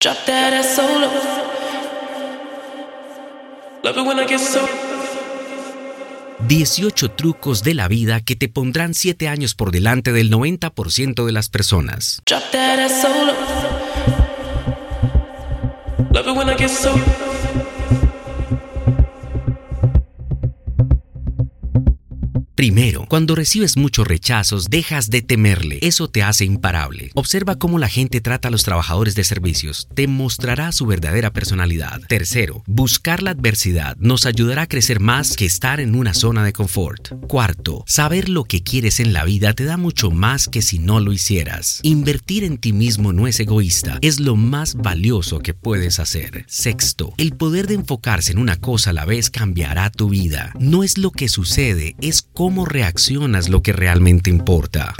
Drop that ass solo. Love it when I get so. 18 trucos de la vida que te pondrán 7 años por delante del 90% de las personas. Drop that ass solo. Love it when I get so. Primero, cuando recibes muchos rechazos, dejas de temerle. Eso te hace imparable. Observa cómo la gente trata a los trabajadores de servicios. Te mostrará su verdadera personalidad. Tercero, buscar la adversidad nos ayudará a crecer más que estar en una zona de confort. Cuarto, saber lo que quieres en la vida te da mucho más que si no lo hicieras. Invertir en ti mismo no es egoísta, es lo más valioso que puedes hacer. Sexto, el poder de enfocarse en una cosa a la vez cambiará tu vida. No es lo que sucede, es cómo cómo reaccionas lo que realmente importa.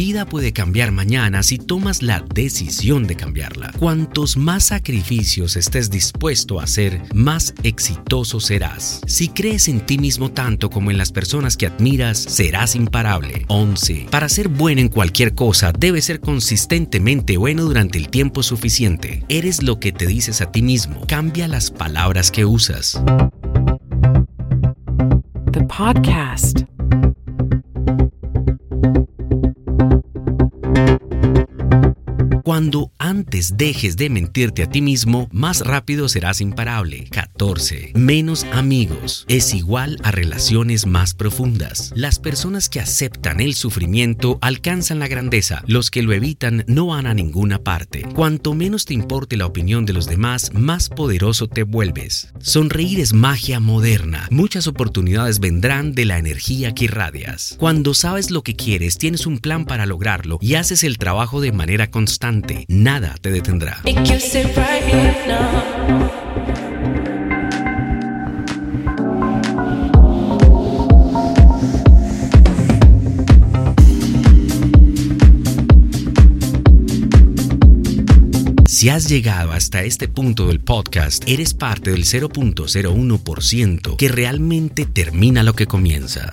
Vida puede cambiar mañana si tomas la decisión de cambiarla. Cuantos más sacrificios estés dispuesto a hacer, más exitoso serás. Si crees en ti mismo tanto como en las personas que admiras, serás imparable. 11. Para ser bueno en cualquier cosa, debes ser consistentemente bueno durante el tiempo suficiente. Eres lo que te dices a ti mismo. Cambia las palabras que usas. The podcast. Cuando antes dejes de mentirte a ti mismo, más rápido serás imparable. 14. Menos amigos es igual a relaciones más profundas. Las personas que aceptan el sufrimiento alcanzan la grandeza. Los que lo evitan no van a ninguna parte. Cuanto menos te importe la opinión de los demás, más poderoso te vuelves. Sonreír es magia moderna. Muchas oportunidades vendrán de la energía que irradias. Cuando sabes lo que quieres, tienes un plan para lograrlo y haces el trabajo de manera constante, nada te detendrá. Si has llegado hasta este punto del podcast, eres parte del 0.01% que realmente termina lo que comienza.